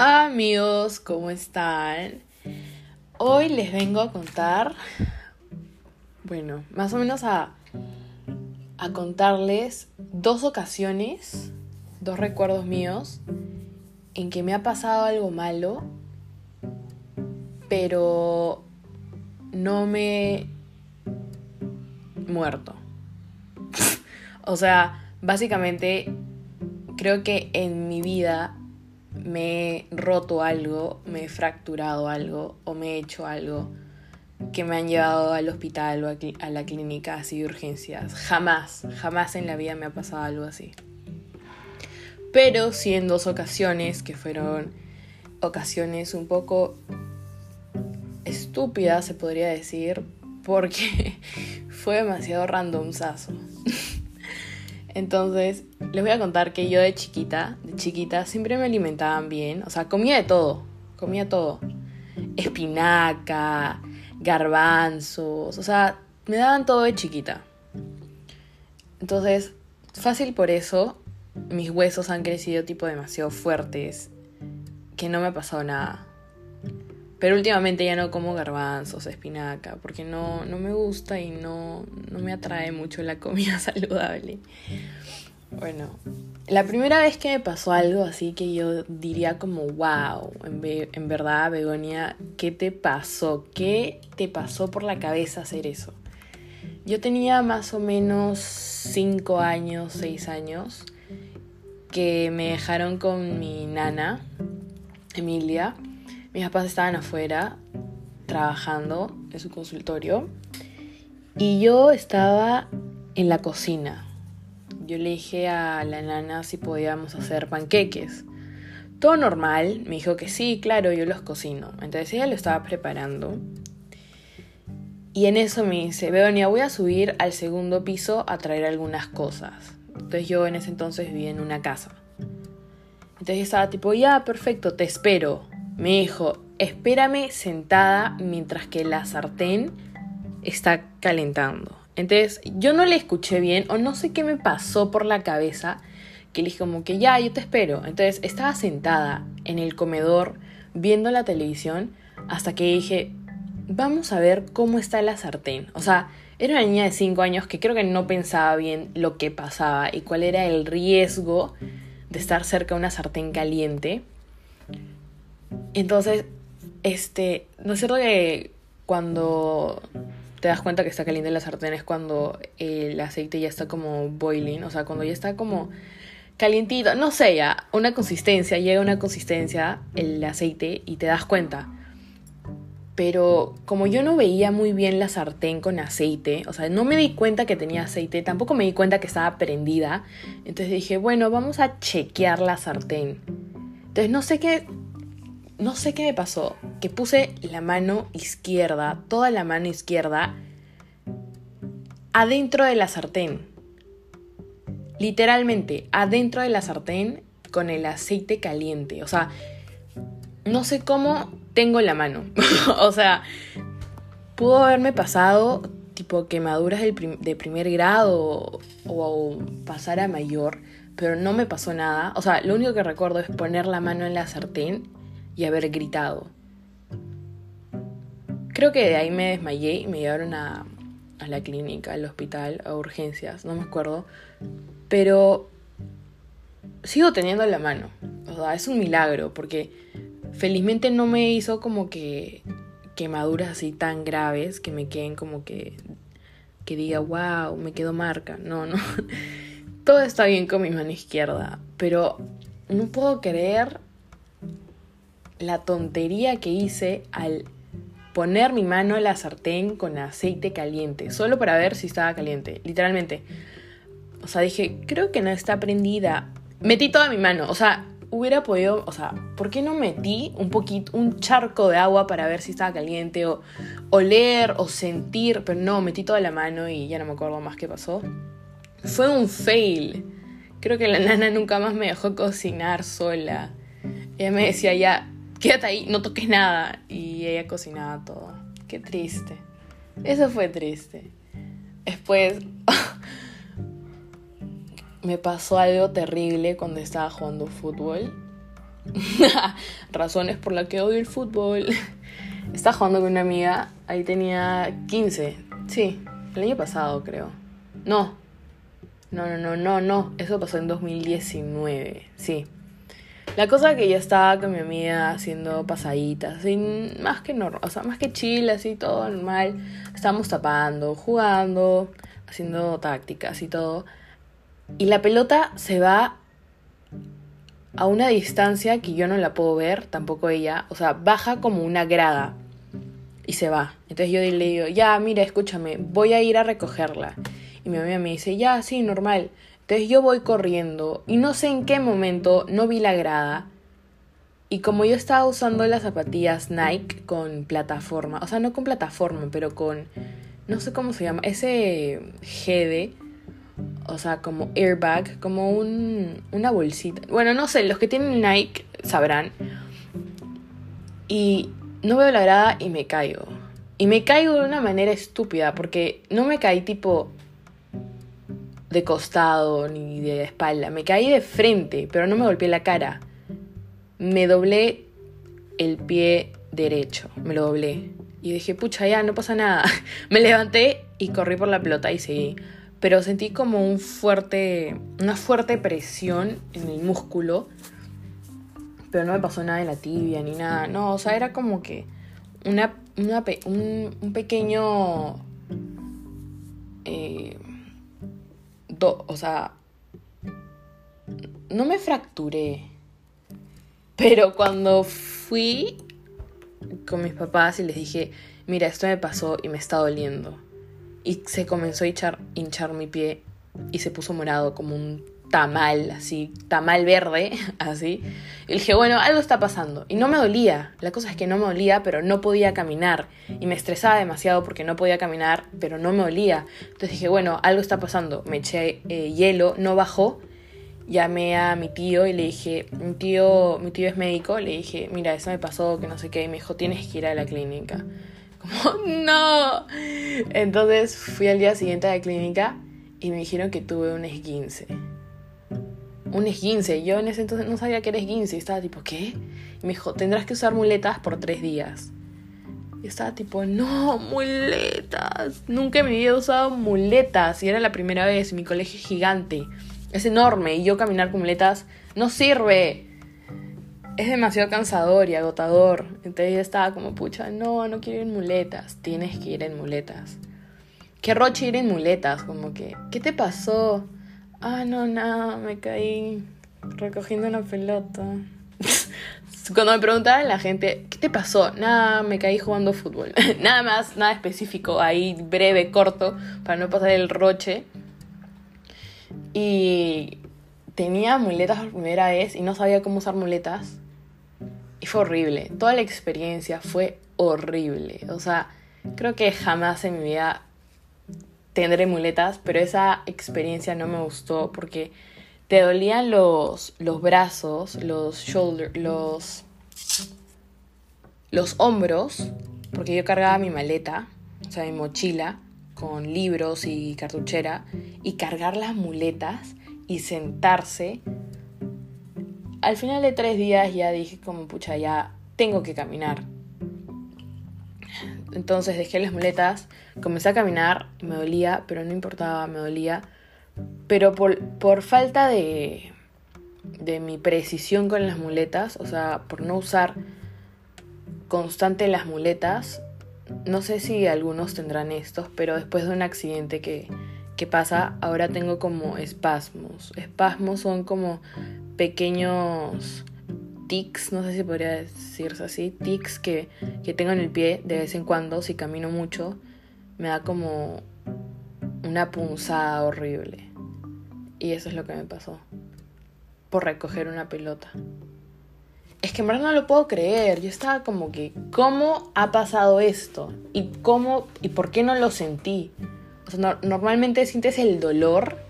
Amigos, ¿cómo están? Hoy les vengo a contar, bueno, más o menos a, a contarles dos ocasiones, dos recuerdos míos, en que me ha pasado algo malo, pero no me he muerto. o sea, básicamente creo que en mi vida me he roto algo, me he fracturado algo o me he hecho algo que me han llevado al hospital o a la clínica así de urgencias. Jamás, jamás en la vida me ha pasado algo así. Pero sí en dos ocasiones que fueron ocasiones un poco estúpidas, se podría decir, porque fue demasiado randomzazo. Entonces, les voy a contar que yo de chiquita, de chiquita, siempre me alimentaban bien. O sea, comía de todo, comía todo. Espinaca, garbanzos, o sea, me daban todo de chiquita. Entonces, fácil por eso, mis huesos han crecido tipo demasiado fuertes, que no me ha pasado nada. Pero últimamente ya no como garbanzos, espinaca, porque no, no me gusta y no, no me atrae mucho la comida saludable. Bueno, la primera vez que me pasó algo así que yo diría como, wow, en, en, verdad, Begonia, ¿qué te pasó? ¿Qué te pasó por la cabeza hacer eso? Yo tenía más o menos 5 años, 6 años, que me dejaron con mi nana, Emilia, mis papás estaban afuera trabajando en su consultorio y yo estaba en la cocina. Yo le dije a la nana si podíamos hacer panqueques. Todo normal, me dijo que sí, claro, yo los cocino. Entonces ella lo estaba preparando. Y en eso me dice, Begonia, voy a subir al segundo piso a traer algunas cosas. Entonces yo en ese entonces vivía en una casa. Entonces estaba tipo, ya, perfecto, te espero. Me dijo, espérame sentada mientras que la sartén está calentando. Entonces yo no le escuché bien o no sé qué me pasó por la cabeza que le dije como que ya, yo te espero. Entonces estaba sentada en el comedor viendo la televisión hasta que dije, vamos a ver cómo está la sartén. O sea, era una niña de 5 años que creo que no pensaba bien lo que pasaba y cuál era el riesgo de estar cerca de una sartén caliente. Entonces, este, ¿no es cierto que cuando te das cuenta que está caliente la sartén es cuando el aceite ya está como boiling, o sea, cuando ya está como calientito, no sé, ya, una consistencia, llega una consistencia el aceite y te das cuenta. Pero como yo no veía muy bien la sartén con aceite, o sea, no me di cuenta que tenía aceite, tampoco me di cuenta que estaba prendida, entonces dije, bueno, vamos a chequear la sartén. Entonces no sé qué no sé qué me pasó, que puse la mano izquierda, toda la mano izquierda, adentro de la sartén. Literalmente, adentro de la sartén con el aceite caliente. O sea, no sé cómo tengo la mano. o sea, pudo haberme pasado tipo quemaduras de primer grado o pasar a mayor, pero no me pasó nada. O sea, lo único que recuerdo es poner la mano en la sartén y haber gritado. Creo que de ahí me desmayé y me llevaron a, a la clínica, al hospital, a urgencias, no me acuerdo. Pero sigo teniendo la mano. Es un milagro porque felizmente no me hizo como que quemaduras así tan graves que me queden como que que diga, wow, me quedó marca. No, no. Todo está bien con mi mano izquierda, pero no puedo creer la tontería que hice al poner mi mano en la sartén con aceite caliente, solo para ver si estaba caliente, literalmente. O sea, dije, creo que no está prendida. Metí toda mi mano, o sea, hubiera podido, o sea, ¿por qué no metí un poquito, un charco de agua para ver si estaba caliente o oler o sentir? Pero no, metí toda la mano y ya no me acuerdo más qué pasó. Fue un fail. Creo que la nana nunca más me dejó cocinar sola. Ella me decía, ya, quédate ahí, no toques nada. Y ella cocinaba todo. Qué triste. Eso fue triste. Después me pasó algo terrible cuando estaba jugando fútbol. Razones por las que odio el fútbol. Estaba jugando con una amiga, ahí tenía 15. Sí, el año pasado creo. No. No, no, no, no, no. Eso pasó en 2019. Sí. La cosa que yo estaba con mi amiga haciendo pasaditas, sin más que normal, o sea, más que chill, así todo normal. Estábamos tapando, jugando, haciendo tácticas y todo. Y la pelota se va a una distancia que yo no la puedo ver, tampoco ella. O sea, baja como una grada y se va. Entonces yo le digo, ya, mira, escúchame, voy a ir a recogerla. Y mi amiga me dice, ya, sí, normal. Entonces yo voy corriendo y no sé en qué momento no vi la grada. Y como yo estaba usando las zapatillas Nike con plataforma, o sea, no con plataforma, pero con, no sé cómo se llama, ese GD o sea, como airbag, como un, una bolsita. Bueno, no sé, los que tienen Nike sabrán. Y no veo la grada y me caigo. Y me caigo de una manera estúpida, porque no me caí tipo de costado ni de espalda. Me caí de frente, pero no me golpeé la cara. Me doblé el pie derecho, me lo doblé. Y dije, pucha, ya, no pasa nada. me levanté y corrí por la pelota y seguí pero sentí como un fuerte, una fuerte presión en el músculo, pero no me pasó nada en la tibia ni nada, no, o sea, era como que una, un, pequeño, eh, o sea, no me fracturé, pero cuando fui con mis papás y les dije, mira, esto me pasó y me está doliendo y se comenzó a hinchar, mi pie y se puso morado como un tamal, así, tamal verde, así. Y dije, bueno, algo está pasando. Y no me dolía. La cosa es que no me dolía, pero no podía caminar. Y me estresaba demasiado porque no podía caminar, pero no me dolía. Entonces dije, bueno, algo está pasando. Me eché eh, hielo, no bajó. Llamé a mi tío y le dije, mi tío, mi tío es médico, le dije, mira, eso me pasó, que no sé qué. Y me dijo, tienes que ir a la clínica. Como, no. Entonces fui al día siguiente a la clínica y me dijeron que tuve un esguince. Un esguince. Yo en ese entonces no sabía que era esguince. Y estaba tipo, ¿qué? Y me dijo, tendrás que usar muletas por tres días. Y estaba tipo, no, muletas. Nunca me había usado muletas. Y era la primera vez. Mi colegio es gigante. Es enorme. Y yo caminar con muletas no sirve es demasiado cansador y agotador. Entonces yo estaba como, pucha, no, no quiero ir en muletas. Tienes que ir en muletas. Qué roche ir en muletas, como que, ¿qué te pasó? Ah, no, nada, me caí recogiendo una pelota. Cuando me preguntaban la gente, ¿qué te pasó? Nada, me caí jugando fútbol. nada más, nada específico, ahí breve, corto, para no pasar el roche. Y tenía muletas por primera vez y no sabía cómo usar muletas. Y fue horrible. Toda la experiencia fue horrible. O sea, creo que jamás en mi vida tendré muletas, pero esa experiencia no me gustó porque te dolían los, los brazos, los shoulders, los, los hombros, porque yo cargaba mi maleta, o sea, mi mochila, con libros y cartuchera, y cargar las muletas y sentarse al final de tres días ya dije como, pucha, ya tengo que caminar. Entonces dejé las muletas, comencé a caminar, me dolía, pero no importaba, me dolía. Pero por, por falta de, de mi precisión con las muletas, o sea, por no usar constante las muletas, no sé si algunos tendrán estos, pero después de un accidente que, que pasa, ahora tengo como espasmos. Espasmos son como pequeños tics, no sé si podría decirse así, tics que, que tengo en el pie de vez en cuando, si camino mucho, me da como una punzada horrible. Y eso es lo que me pasó. Por recoger una pelota. Es que en verdad no lo puedo creer. Yo estaba como que, ¿cómo ha pasado esto? ¿Y cómo y por qué no lo sentí? O sea, normalmente sientes el dolor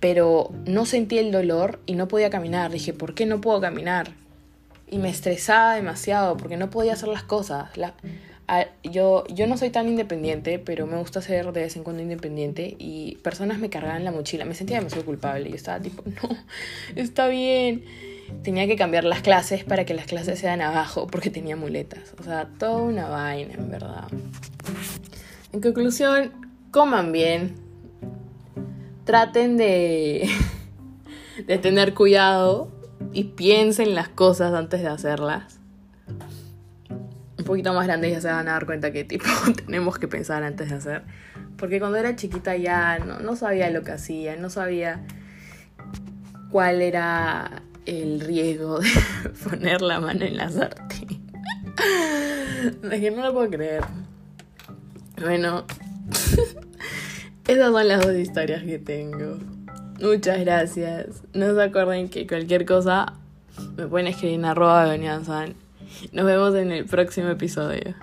pero no sentí el dolor y no podía caminar. Dije, ¿por qué no puedo caminar? Y me estresaba demasiado porque no podía hacer las cosas. yo, yo no soy tan independiente, pero me gusta ser de vez en cuando independiente y personas me cargaban la mochila. Me sentía demasiado culpable. Yo estaba tipo, no, está bien. Tenía que cambiar las clases para que las clases sean abajo porque tenía muletas. O sea, toda una vaina, en verdad. En conclusión, coman bien. Traten de, de tener cuidado y piensen las cosas antes de hacerlas poquito más grandes ya se van a dar cuenta que tipo tenemos que pensar antes de hacer. Porque cuando era chiquita ya no, no sabía lo que hacía, no sabía cuál era el riesgo de poner la mano en la sartén. Es que no lo puedo creer. Bueno, esas son las dos historias que tengo. Muchas gracias. No se acuerden que cualquier cosa me pueden escribir en arroba nos vemos en el próximo episodio.